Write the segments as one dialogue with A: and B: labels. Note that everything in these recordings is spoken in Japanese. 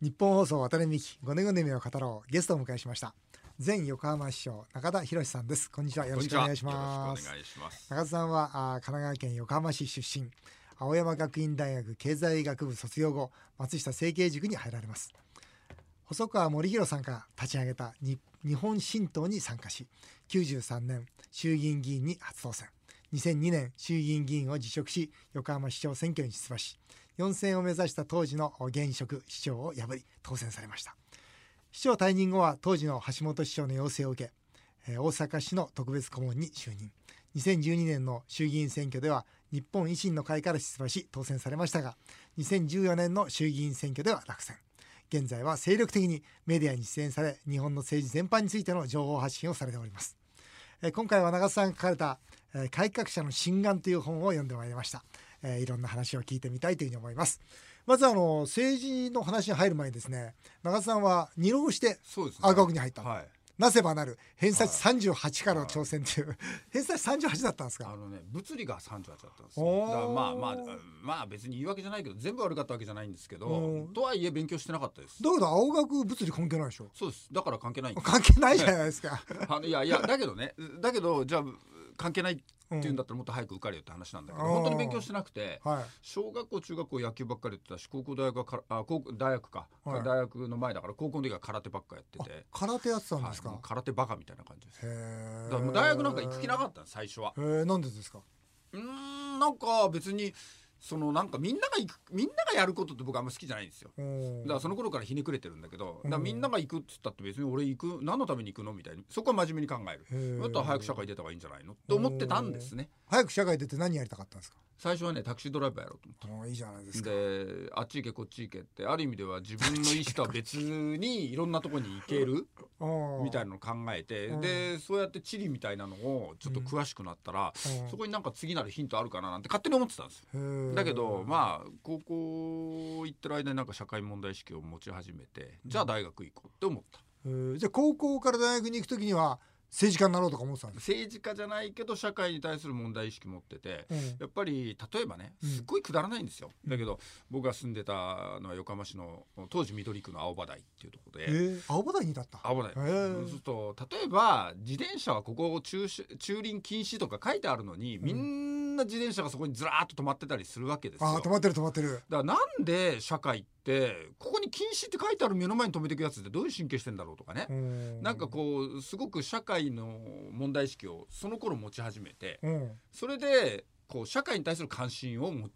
A: 日本放送渡辺美希5年後の夢を語ろうゲストをお迎えしました。前横浜市長中田博さんです。こんにちは。よろしくお願いします。中田さんはあ神奈川県横浜市出身。青山学院大学経済学部卒業後松下政経塾に入られます。細川森弘さんが立ち上げた日本新党に参加し93年衆議院議員に初当選。2002年衆議院議員を辞職し横浜市長選挙に出馬し4選を目指した当時の現職市長を破り当選されました。市長退任後は当時の橋本市長の要請を受け大阪市の特別顧問に就任。2012年の衆議院選挙では日本維新の会から出馬し当選されましたが2014年の衆議院選挙では落選。現在は精力的にメディアに出演され日本の政治全般についての情報発信をされております。今回は長瀬さんが書かれた「改革者の心眼」という本を読んでまいりました。いろんな話を聞いてみたいというふうに思います。まずあの政治の話に入る前にですね長瀬さんは二浪して青学に入った、はい。なせばなる？偏差値38からの挑戦っていう、はい、偏差値38だったんですか？
B: あのね物理が38だったんですよ。だからまあまあまあ別に言い訳じゃないけど全部悪かったわけじゃないんですけどとはいえ勉強してなかったです。
A: だけど青学物理関係ないでしょ。
B: そうです。だから関係ない
A: 関係ないじゃないですか。
B: いやいやだけどねだけどじゃあ関係ないっていうんだったらもっと早く受かるよって話なんだけど、うん、本当に勉強してなくて、はい、小学校中学校野球ばっかりやってたし高校大学はかあ高大学か、はい、大学の前だから高校の時は空手ばっかやってて。
A: 空手やってたんですか、
B: はい、空手バカみたいな感じです。だからもう大学なんか行く気なかった最初は。
A: へえなんでですか？
B: うんなんか別にそのなんかみんなが行くみんながやることって僕あんま好きじゃないんですよ。だからその頃からひねくれてるんだけどだみんなが行くっつったって別に俺行く何のために行くのみたいにそこは真面目に考える。もっと早く社会出た方がいいんじゃないのって思ってたんですね。
A: 早く社会出て何やりたかったんですか？
B: 最初はねタクシードライバーやろうと思
A: っていいじゃないですか。
B: であっち行けこっち行けってある意味では自分の意思とは別にいろんなとこに行けるみたいなのを考えてでそうやって地理みたいなのをちょっと詳しくなったら、そこになんか次なるヒントあるかななんて勝手に思ってたんですよ。だけどまあ高校行ってる間になんか社会問題意識を持ち始めてじゃあ大学行こうって思った。
A: じゃあ高校から大学に行く時には政治家になろうとか思ってたんです
B: 政治家じゃないけど社会に対する問題意識持ってて、うん、やっぱり例えばねすっごいくだらないんですよ、うん、だけど僕が住んでたのは横浜市の当時緑区の青葉台っていうところで、え
A: ー、青葉台にだった。
B: 青葉台、え。ー、そうすると例えば自転車はここ駐駐輪禁止とか書いてあるのにみん。な自転車がそこにずらっと止まってたりするわけですよ、
A: あ止まってる止まってる。
B: だからなんで社会ってここに禁止って書いてある目の前に止めていくやつってどういう神経してんだろうとかね。なんかこうすごく社会の問題意識をその頃持ち始めてそれでこう社会に対する関心をも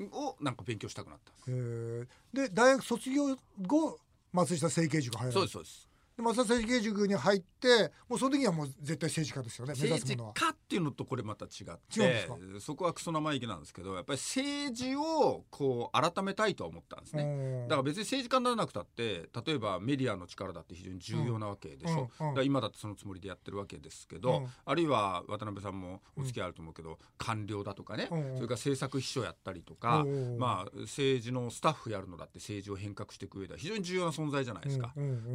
B: をなんか勉強したくなったん
A: です。で大学卒業後松下政経塾入ら
B: そうですそうです
A: で松田政治経塾に入ってもうその時にはもう絶対政治家ですよね
B: 政治家っていうのとこれまた違ってそこはクソ生意気なんですけどやっぱり政治をこう改めたいとは思ったんですね。だから別に政治家にならなくたって例えばメディアの力だって非常に重要なわけでしょ、うんうん、だ今だってそのつもりでやってるわけですけど、うん、あるいは渡辺さんもお付き合いあると思うけど、官僚だとかね、それから政策秘書やったりとか、まあ政治のスタッフやるのだって政治を変革していく上では非常に重要な存在じゃないですか。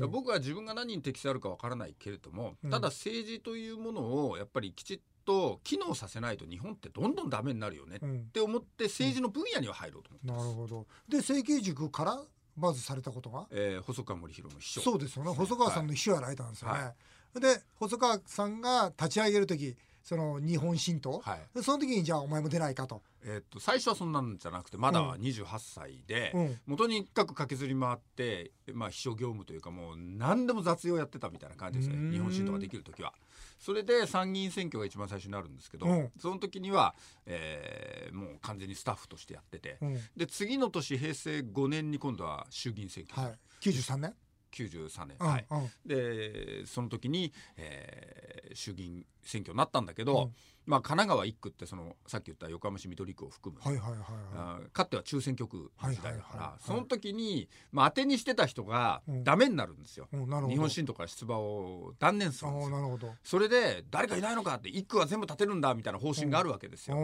B: 僕は自分が何に適性あるかわからないけれども、ただ政治というものをやっぱりきちっと機能させないと日本ってどんどんダメになるよねって思って政治の分野には入ろうと思って
A: なるほど。で政経塾からまずされたことが、
B: えー、細川森弘の秘書。
A: そうですよね細川さんの秘書やられたんですよね、はい、で細川さんが立ち上げる時その日本新党、はい、その時にじゃあお前も出ないかと。
B: えー、と最初はそんなんじゃなくてまだ28歳で、うん、元にかく駆けずり回って、まあ、秘書業務というかもう何でも雑用やってたみたいな感じですね。日本新党ができる時は。それで参議院選挙が一番最初になるんですけど、うん、その時には、えー、もう完全にスタッフとしてやってて、うん、で次の年平成5年に今度は衆議院選挙、はい、
A: 93年
B: ？93年、はい、でその時に、えー、衆議院選挙になったんだけど、まあ、神奈川1区ってそのさっき言った横浜市緑区を含む、はいはいはいはい、かつては中選挙区の時代だから、はいはいはいはい、その時に、まあ、当てにしてた人がダメになるんですよ、うん、日本新党から出馬を断念するんですよ。それで誰かいないのかって1区は全部立てるんだみたいな方針があるわけですよ、う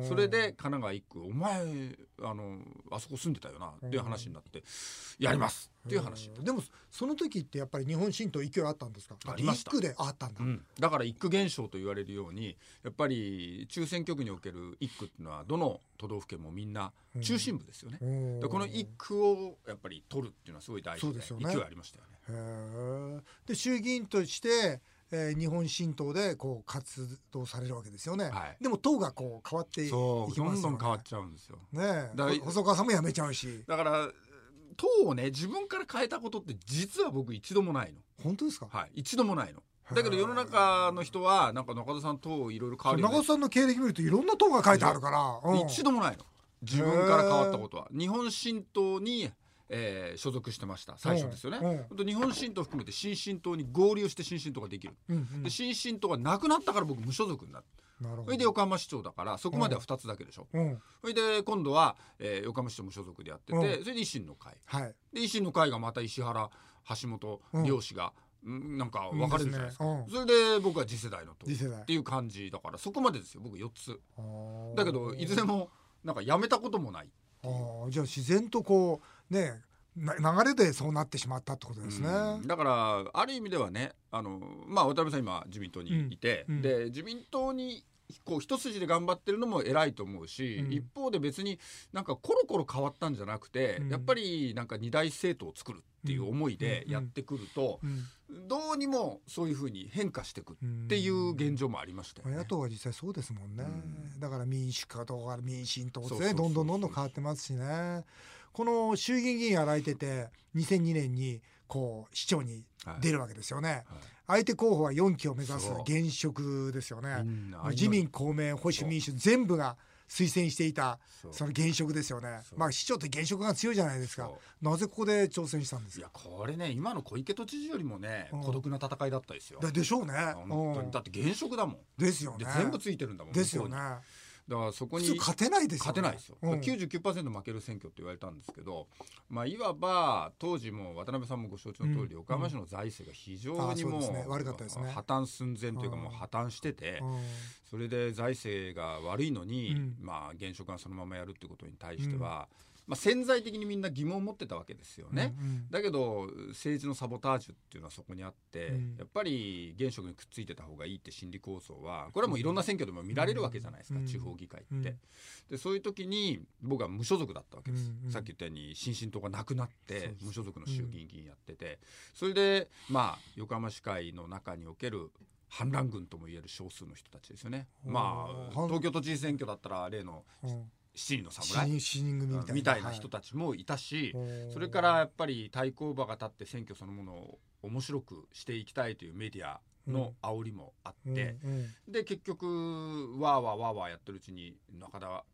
B: ん、それで神奈川1区お前あのあそこ住んでたよなっていう話になってやりますっていう話
A: でもその時ってやっぱり日本新党勢いあったんですか？
B: ありました。
A: 1区であったんだ、う
B: ん、だから1区現省と言われるようにやっぱり中選挙区における一区っていうのはどの都道府県もみんな中心部ですよね、うん、この一区をやっぱり取るっていうのはすごい大事で、ね、勢いありましたよ
A: ね。で衆議院としてえー、日本新党でこう活動されるわけですよね、はい、でも党がこう変わっていきますよ、
B: ね、どんどん変わっちゃうんですよ。
A: ね細川さんも辞めちゃうし。
B: だから党をね自分から変えたことって実は僕一度もないの。
A: 本当ですか？
B: はい。一度もないのだけど世の中の人はなんか中田さん党いろいろ変わる、
A: ね、中田さんの経歴見るといろんな党が書いてあるから、
B: うん、一度もないの。自分から変わったことは。日本新党にえー、所属してました。最初ですよね、うん、日本新党含めて新進党に合流して新進党ができる、う。んうん、で新進党がなくなったから僕無所属になるそれで横浜市長だからそこまでは2つだけでしょ、うん、それで今度は、えー、横浜市長無所属でやってて、うん、それで維新の会、はい、で維新の会がまた石原橋本両氏が、うん、なんか分かれるじゃないですか、ね、それで僕は次世代の党っていう感じだからそこまでですよ。僕4つ。だけどいずれもなんかやめたこともない
A: あじゃあ自然とこうね流れでそうなってしまったってことですね、
B: うん、だからある意味ではねあの、まあ、渡辺さん今自民党にいて、うん。うん、で自民党にこう一筋で頑張ってるのも偉いと思うし、一方で別になんかコロコロ変わったんじゃなくて、やっぱりなんか二大政党を作るっていう思いでやってくると、どうにもそういうふうに変化していくっていう現状もありましたよ
A: ね。野党は実際そうですもんね。だから民主化とか民進党ですねどんどんどんどん変わってますしね。この衆議院議員やられてて2002年にこう市長に出るわけですよね、はい。はい、相手候補は4期を目指す現職ですよね。自民公明保守民主全部が推薦していたその現職ですよね。まあ市長って現職が強いじゃないですか。なぜここで挑戦したんです
B: か？いやこれね今の小池都知事よりもね、うん、孤独な戦いだったですよ。
A: でしょうね。
B: 本当に。だって現職だもん。
A: ですよね。
B: 全部ついてるんだもん
A: ですよね
B: だからそこに
A: 勝てないですよ、
B: 勝てないですよ、うん、99%負ける選挙って言われたんですけど、まあ、いわば当時も渡辺さんもご承知の通り、うん、横浜市の財政が非常にもう,、ね、悪かったですね。破綻寸前というかもう破綻してて、それで財政が悪いのに、まあ、現職がそのままやるってことに対しては、まあ、潜在的にみんな疑問を持ってたわけですよね、うんうん、だけど政治のサボタージュっていうのはそこにあって、うん、やっぱり現職にくっついてた方がいいって心理構想はこれはもういろんな選挙でも見られるわけじゃないですか、うん、地方議会って。でそういう時に僕は無所属だったわけです、うんうん、さっき言ったように新進党がなくなって無所属の衆議院議員やってて、それでまあ横浜市会の中における反乱軍ともいえる少数の人たちですよね。まあ東京都知事選挙だったら例の七人の侍？みたいな。人たちもいたし、はい、それからやっぱり対抗馬が立って選挙そのものを面白くしていきたいというメディアの煽りもあって、うんうん。うん、で結局わーわーわーわーやってるうちに中田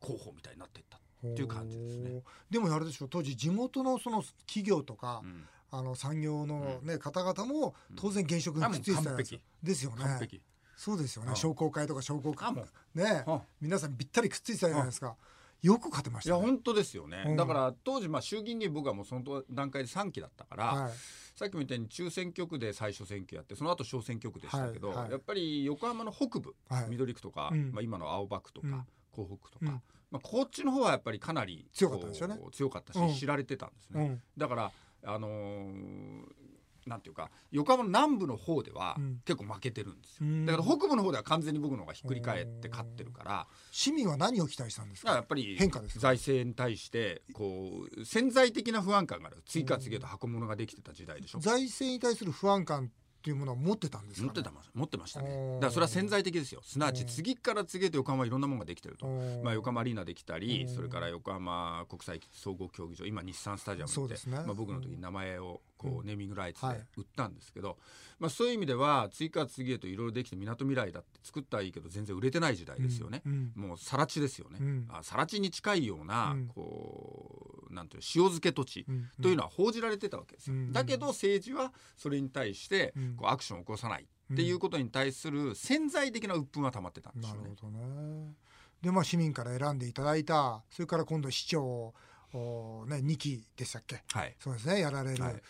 B: 候補みたいになっていったっていう感じですね。
A: でもあれでしょ当時地元のその企業とか、うん、あの産業のね、方々も当然現職にくっついてたですよね。そうですよね、商工会とか商工会。もね、皆さんぴったりくっついてたじゃないですか。よく勝てました、
B: ね、いや本当ですよね、うん、だから当時まあ衆議院議員僕はもうその段階で3期だったから、はい、さっきみたいに中選挙区で最初選挙やってその後小選挙区でしたけど、はい。はい、やっぱり横浜の北部、緑区とか、うん、まあ、今の青葉区とか、うん、港北区とか、まあ、こっちの方はやっぱりかなり
A: 強かったですよね。
B: 強かったし、知られてたんですね、だからあのーなんていうか横浜の南部の方では結構負けてるんですよ、うん、だから北部の方では完全に僕の方がひっくり返って勝ってるから。
A: 市民は何を期待したんですか？
B: やっぱり変化です財政に対してこう潜在的な不安感がある次から次へと箱物ができてた時代でしょ。
A: 財政に対する不安感っていうものを持ってたんですか、
B: ね、持ってた持ってましたね。だからそれは潜在的ですよ。すなわち次から次へと横浜いろんなものができてると、まあ、横浜アリーナできたりそれから横浜国際総合競技場今日産スタジアムって、ね、まあ、僕の時に名前をこうネーミングライツで売ったんですけど、はい、まあ、そういう意味では次から次へといろいろできてみなとみらいだって作ったらいいけど全然売れてない時代ですよね、もう更地ですよね、うん、あ更地に近いような、こうなんていう塩漬け土地というのは報じられてたわけですよ、だけど政治はそれに対してこうアクションを起こさないっていうことに対する潜在的な鬱憤は溜まってたんですよね。なるほどね。
A: でまあ市民から選んでいただいたそれから今度市長お、ね、2期でしたっけ、はい、そうですね。やられる、はい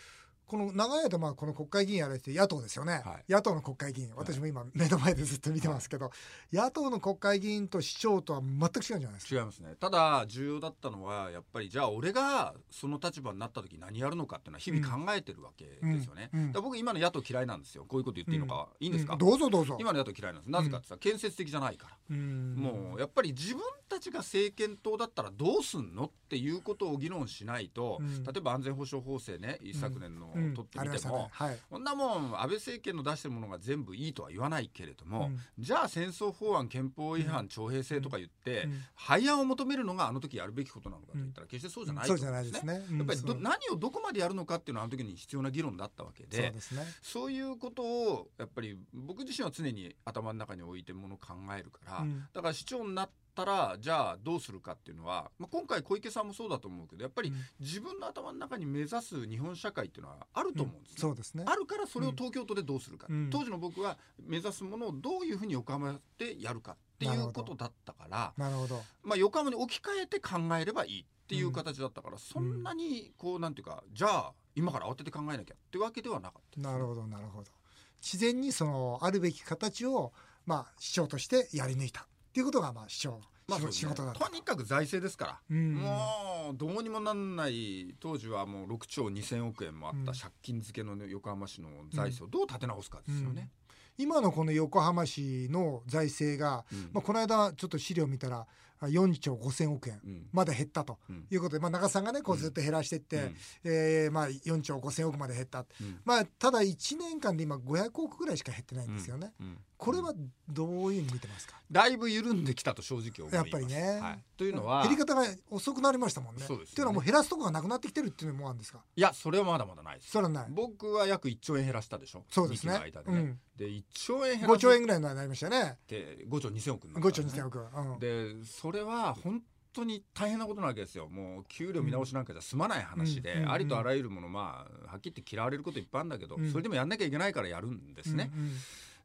A: この長い間まあこの国会議員やられて野党ですよね、
B: はい、
A: 野党の国会議員。私も今目の前でずっと見てますけど、はい、野党の国会議員と市長とは全く違うんじゃないですか？
B: 違いますね。ただ重要だったのはやっぱりじゃあ俺がその立場になった時何やるのかっていうのは日々考えてるわけですよね、うん。うん、僕今の野党嫌いなんですよ。こういうこと言っていいのか、いいんですか、
A: どうぞどうぞ。
B: 今の野党嫌いなんです。なぜかってさ、建設的じゃないから。もうやっぱり自分たちが政権党だったらどうすんのっていうことを議論しないと、例えば安全保障法制ね一昨年の取ってみても、ね。はい、こんなもん安倍政権の出してるものが全部いいとは言わないけれども、じゃあ戦争法案憲法違反徴兵制とか言って、廃案を求めるのがあの時やるべきことなのかといったら決してそうじゃないと思うんですね。やっぱり何をどこまでやるのかっていうのはあの時に必要な議論だったわけでそういうことをやっぱり僕自身は常に頭の中に置いてものを考えるから、だから市長になったらじゃあどうするかっていうのは、まあ、今回小池さんもそうだと思うけどやっぱり自分の頭の中に目指す日本社会っていうのはあると思うんですね。
A: そうですね。
B: あるからそれを東京都でどうするか、当時の僕は目指すものをどういうふうに横浜でやるかっていうことだったから
A: なるほど、
B: まあ、横浜に置き換えて考えればいいっていう形だったから、そんなにこうなんていうかじゃあ今から慌てて考えなきゃってわけではなかった、
A: なるほどなるほど。自然にそのあるべき形をまあ市長としてやり抜いたっていうことがまあ市長まあね、仕事だ
B: と。にかく財政ですから、うん、もうどうにもなんない当時はもう6兆2,000億円もあった借金付けの、ね、横浜市の財政をどう立て直すかですよね。
A: うん、今のこの横浜市の財政が、うん、まあ、この間ちょっと資料見たら4兆5,000億円まで減ったということで、まあ、長さんがねこうずっと減らしていって、うん、えー、まあ、4兆5,000億まで減った、うん、まあ、ただ1年間で今500億ぐらいしか減ってないんですよね。うん、これはどういう見てますか？
B: だいぶ緩んできたと正直思います。
A: やっぱりね、
B: はい、というのは
A: 減り方が遅くなりましたもんね。そうです、ね、っていうのはもう減らすとこがなくなってきてるっていうのもあるんですか？
B: いやそれはまだまだないです。
A: それはない。
B: 僕は約1兆円減らしたでしょ？
A: そうですね。
B: でね、うん、で1兆円減
A: ら5兆円ぐらいになりましたね。
B: で5兆2000億、
A: ね、5兆2000億、
B: うん、でそれは本当に大変なことなわけですよ。もう給料見直しなんかじゃ済まない話で、ありとあらゆるものまあはっきり言って嫌われることいっぱいあるんだけど、それでもやんなきゃいけないからやるんですね。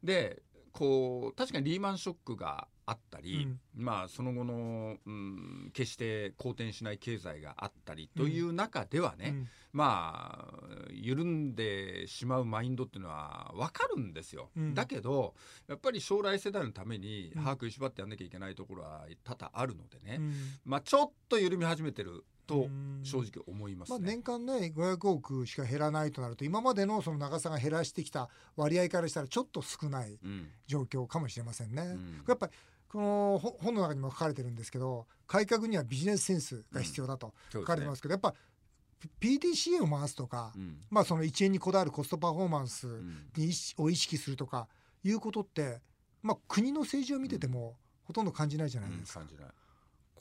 B: でこう確かにリーマンショックがあったり、うん、まあその後の、うん、決して好転しない経済があったりという中ではね、うん、まあ緩んでしまうマインドっていうのは分かるんですよ、うん、だけどやっぱり将来世代のために歯食いしばってやんなきゃいけないところは多々あるのでね、まあちょっと緩み始めてると正直思います、ね、
A: まあ、年間ね500億しか減らないとなると今までのその長さが減らしてきた割合からしたらちょっと少ない状況かもしれませんね。うん、やっぱりこの本の中にも書かれてるんですけど改革にはビジネスセンスが必要だと書かれてますけど、うんね、やっぱ PTCA を回すとか、うん、まあその1円にこだわるコストパフォーマンスに、を意識するとかいうことって、まあ、国の政治を見ててもほとんど感じないじゃないですか。感じない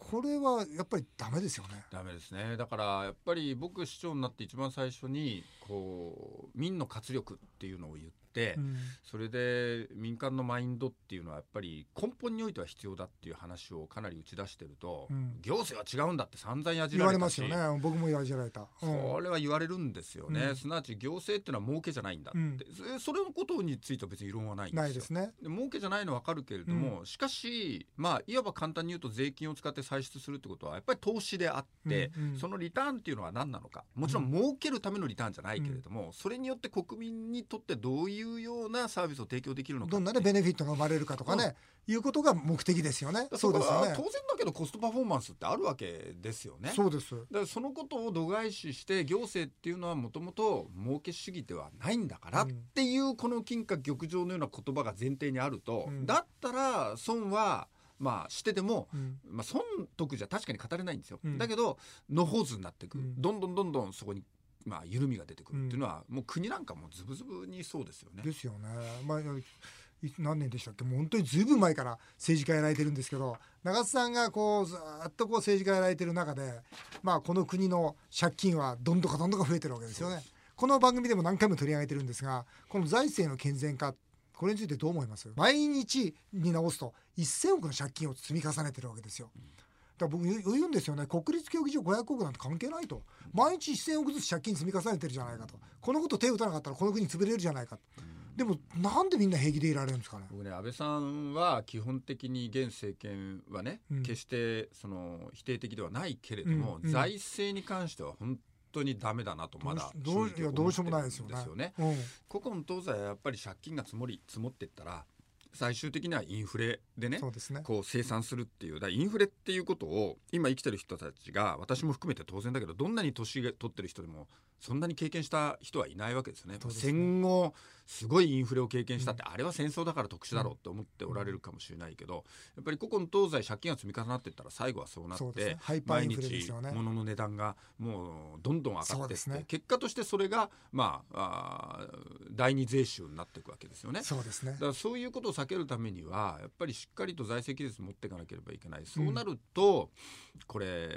A: これはやっぱりダメですよね。
B: ダメですね。だからやっぱり僕市長になって一番最初にこう民の活力っていうのを言って、うん、それで民間のマインドっていうのはやっぱり根本においては必要だっていう話をかなり打ち出してると、うん、行政は違うんだって散々やじられた
A: ますよね。僕もやじられた。
B: うん、それは言われるんですよね。すなわち行政っていうのは儲けじゃないんだって、それのことについては別に異論はないんですよ。ないですね。で儲けじゃないのはわかるけれども、しかしまあいわば簡単に言うと税金を使って歳出するってことはやっぱり投資であって、そのリターンっていうのは何なのか。もちろん儲けるためのリターンじゃないけれども、それによって国民にとってどういうようなサービスを提供できるのか。
A: どんなねベネフィットが生まれるかとかね、うん、いうことが目的ですよね。
B: そうですよね。当然だけどコストパフォーマンスってあるわけですよね。
A: そうです。
B: だからそのことを度外視して行政っていうのはもともと儲け主義ではないんだからっていうこの金貨玉上のような言葉が前提にあると、うん、だったら損はまあしてても、うん、まあ損得じゃ確かに語れないんですよ、うん、だけど野放図になっていく、うん、どんどんどんどんそこにまあ、緩みが出てくるっていうのは、うん、もう国なんかもズブズブにそうですよね。
A: ですよね。まあ何年でしたっけ？もう本当にずいぶん前から政治家やられてるんですけど長津さんがこうずっとこう政治家やられてる中で、まあ、この国の借金はどんどかどんどか増えてるわけですよね。この番組でも何回も取り上げてるんですがこの財政の健全化これについてどう思います？毎日に直すと1000億の借金を積み重ねてるわけですよ。うんだ僕言うんですよね。国立競技場500億なんて関係ないと。毎日1000億ずつ借金積み重ねてるじゃないかと。このこと手を打たなかったらこの国潰れるじゃないかでもなんでみんな平気でいられるんですかね？
B: 僕ね安倍さんは基本的に現政権はね、うん、決してその否定的ではないけれども、うんうん、財政に関しては本当当にダメだなとまだ
A: どうしようもないですよね。
B: よね。
A: うん。
B: 古今東西はやっぱり借金が積もり積もっていったら最終的にはインフレでね
A: そうですね。
B: こう生産するっていう。だインフレっていうことを今生きてる人たちが私も含めて当然だけどどんなに年が取ってる人でもそんなに経験した人はいないわけですよね。
A: ね。
B: 戦後すごいインフレを経験したって、あれは戦争だから特殊だろうって思っておられるかもしれないけどやっぱり古今東西借金が積み重なっていったら最後はそうなって、
A: ね。
B: 毎日物の値段がもうどんどん上がってって、結果としてそれがまああー第二税収になっていくわけですよね。
A: そうですね
B: だ。からそういうことを避けるためにはやっぱりしっかりと財政規律持っていかなければいけないそうなると、これ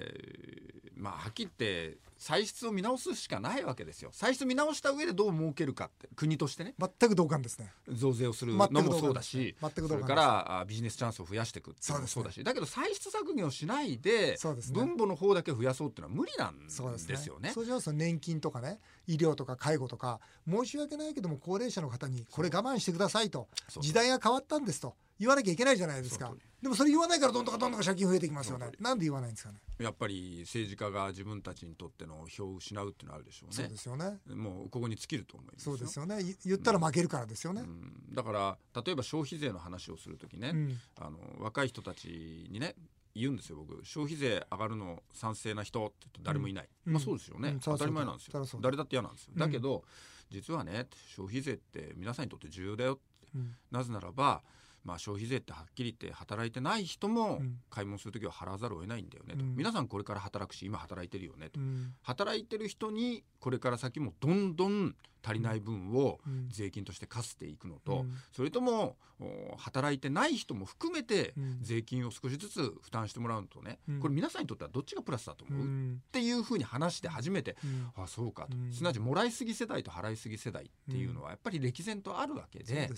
B: まあはっきり言って歳出を見直すしかないわけですよ歳出見直した上でどう儲けるかって国としてね
A: 全く同感ですね。
B: 増税をするのもそうだし
A: 全く同感
B: それからあビジネスチャンスを増やしていくっていうのも
A: そうですね
B: そうだしだけど歳出削減をしないで
A: そうですね
B: 分母の方だけ増やそうっていうのは無理なん
A: そうですね。
B: ですよね。
A: そうしますと年金とかね医療とか介護とか申し訳ないけども高齢者の方にこれ我慢してくださいと。時代が変わったんですと。言わなきゃいけないじゃないですか。でもそれ言わないからどんどんどんどん借金増えてきますよね。なんで言わないんですかね。
B: やっぱり政治家が自分たちにとっての票を失うっていうのはあるでしょうね。
A: そうですよね。
B: もうここに尽きると思います
A: そうですよね。い言ったら負けるからですよね。
B: うん。だから例えば消費税の話をするときね、
A: うん。
B: あの若い人たちにね言うんですよ僕。消費税上がるの賛成な人って誰もいない、
A: うん。
B: まあそうですよね、当たり前なんですよ。誰だって嫌なんですよ、
A: うん
B: だけど実はね消費税って皆さんにとって重要だよって。
A: うん。
B: なぜならばまあ、消費税ってはっきり言って働いてない人も
A: うん。
B: 買い物する時は払わざるを得ないんだよねと、
A: うん。
B: 皆さんこれから働くし今働いてるよねと、
A: うん。
B: 働いてる人にこれから先もどんどん足りない分を
A: うん。
B: 税金として課していくのと、
A: うん。
B: それともお働いてない人も含めて
A: うん。
B: 税金を少しずつ負担してもらうのとね、
A: うん。
B: これ皆さんにとってはどっちがプラスだと
A: う
B: 思う、っ
A: ん。
B: ていうふうに話して初めて、
A: うん。
B: あそうかと、
A: うん。
B: すなわちもらいすぎ世代と払いすぎ世代っていうのはやっぱり歴然とあるわけで。やっ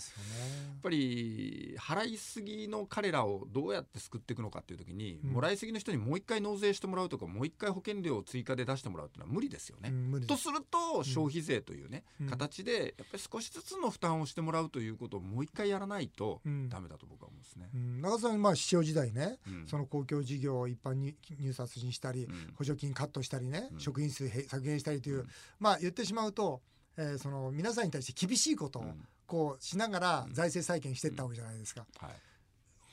B: ぱり払いすぎの彼らをどうやって救っていくのかっていう時に、
A: うん。
B: もらいすぎの人にもう一回納税してもらうとかもう一回保険料を追加で出してもらうっていうのは無理ですよね。とすると消費税というね、
A: うん
B: 形でやっぱり少しずつの負担をしてもらうということをもう一回やらないと
A: うん。
B: ダメだと僕は思うんですね。
A: うん。長澤さんまあ市長時代ね
B: うん。
A: その公共事業を一般に入札にしたり、
B: うん。
A: 補助金カットしたりね、
B: うん。
A: 職員数へ削減したりという、
B: うん。
A: まあ言ってしまうと、えーその皆さんに対して厳しいことを
B: うん。
A: こうしながら
B: うん。
A: 財政再建していったわけじゃないですか、
B: は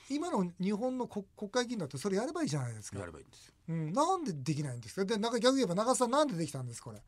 B: い、
A: 今の日本の国国会議員だってそれやればいいじゃないですか。
B: やればいいんですよ。
A: うん、なんでできないんですか？でなんか逆に言えば長澤さんなんでできたんです？これ。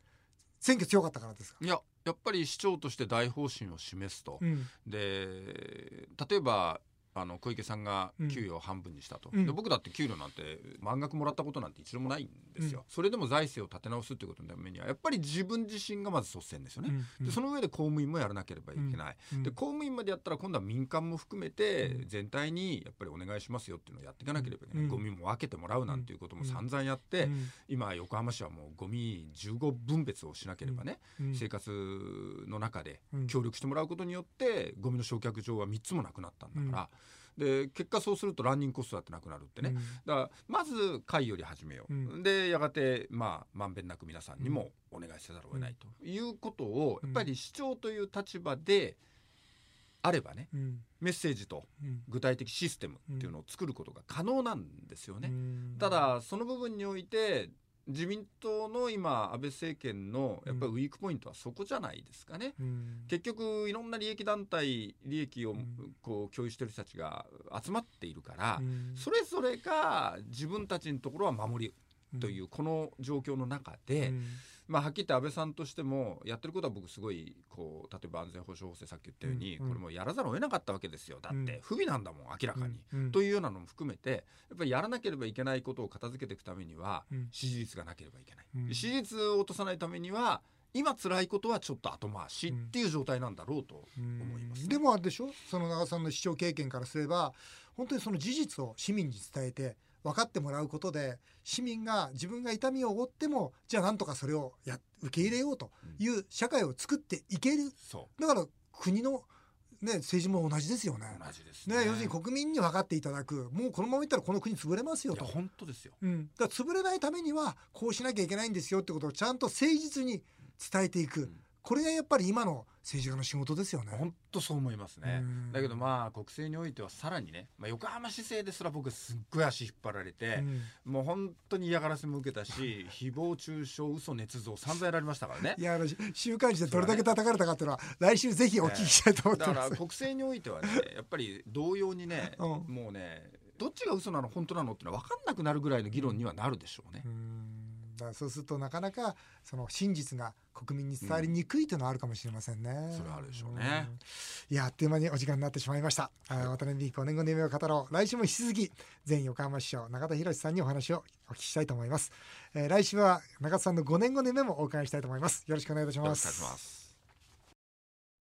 A: 選挙強かったからですか、
B: いややっぱり市長として大方針を示すと、
A: うん。
B: で例えばあの小池さんが
A: うん。
B: 給与を半分にしたと、
A: うん。
B: で僕だって給料なんて満額もらったことなんて一度もないんですよ、
A: うん。
B: それでも財政を立て直すっていうことのためにはやっぱり自分自身がまず率先ですよね、
A: うん。
B: でその上で公務員もやらなければいけない、
A: うん。
B: で公務員までやったら今度は民間も含めて
A: うん。
B: 全体にやっぱりお願いしますよっていうのをやっていかなければいけない、
A: うん。
B: ゴミも分けてもらうなんていうことも散々やって、
A: うん。
B: 今横浜市はもうゴミ15分別をしなければね、
A: うん。
B: 生活の中で
A: うん。
B: 協力してもらうことによってゴミの焼却場は3つもなくなったんだから、で結果そうするとランニングコストだってなくなるってね、
A: うん。
B: だからまず会より始めよう、
A: うん。
B: でやがてまあまんべんなく皆さんにもお願いせざるを得ないと。いうことを
A: うん。
B: やっぱり市長という立場であればね
A: うん。
B: メッセージと
A: うん。
B: 具体的システムっていうのを作ることが可能なんですよね。
A: うん。
B: ただその部分において自民党の今安倍政権のやっぱりウィークポイントはそこじゃないですかね。
A: うん。
B: 結局いろんな利益団体利益を
A: うん。
B: こう共有してる人たちが集まっているから、
A: うん。
B: それぞれが自分たちのところは守りというこの状況の中で、
A: うん
B: まあ、はっきり言って安倍さんとしてもやってることは僕すごいこう例えば安全保障法制さっき言ったように、
A: うん
B: これもやらざるを得なかったわけですよ。だって不備なんだもん明らかに。
A: うん
B: というようなのも含めてやっぱりやらなければいけないことを片付けていくためには
A: うん
B: 支持率がなければいけない、
A: うん
B: 支持率を落とさないためには今辛いことはちょっと後回しっていう状態なんだろうと思います、ね。
A: でもあれでしょ？その長澤さんの市長経験からすれば本当にその事実を市民に伝えて分かってもらうことで市民が自分が痛みを負ってもじゃあなんとかそれをや受け入れようという社会を作っていける。
B: そ
A: だから国の、ね、政治も同じですよね。
B: う。同じです
A: ね、要するに国民に分かっていただく。もうこのままいったらこの国潰れますよと。
B: 本当ですよ。
A: うん、だから潰れないためにはこうしなきゃいけないんですよってことをちゃんと誠実に伝えていく、
B: ん。
A: これがやっぱり今の政治家の仕事ですよね。
B: 本当そう思いますね。だけどまあ国政においてはさらにね、まあ、横浜市政ですら僕すっごい足引っ張られて、うん、もう本当に嫌がらせも受けたし 誹謗中傷嘘捏造散々やられましたからね。
A: いやあの週刊誌でどれだけ叩かれたかっていうのは来週ぜひお聞きしたいと思ってます、
B: だから国政においてはね やっぱり同様にね、うん、もうねどっちが嘘なの本当なのってのは分かんなくなるぐらいの議論にはなるでしょうね。うん
A: だそうするとなかなかその真実が国民に伝わりにくいというのはあるかもしれませんね。
B: うん、それはあるでしょうね。
A: いやあっという間にお時間になってしまいました。はい、渡辺美5年後の夢を語ろう。来週も引き続き前横浜市長中田博さんにお話をお聞きしたいと思います。えー、来週は中田さんの5年後の夢もお伺いしたいと思います。よろしくお願いいたします。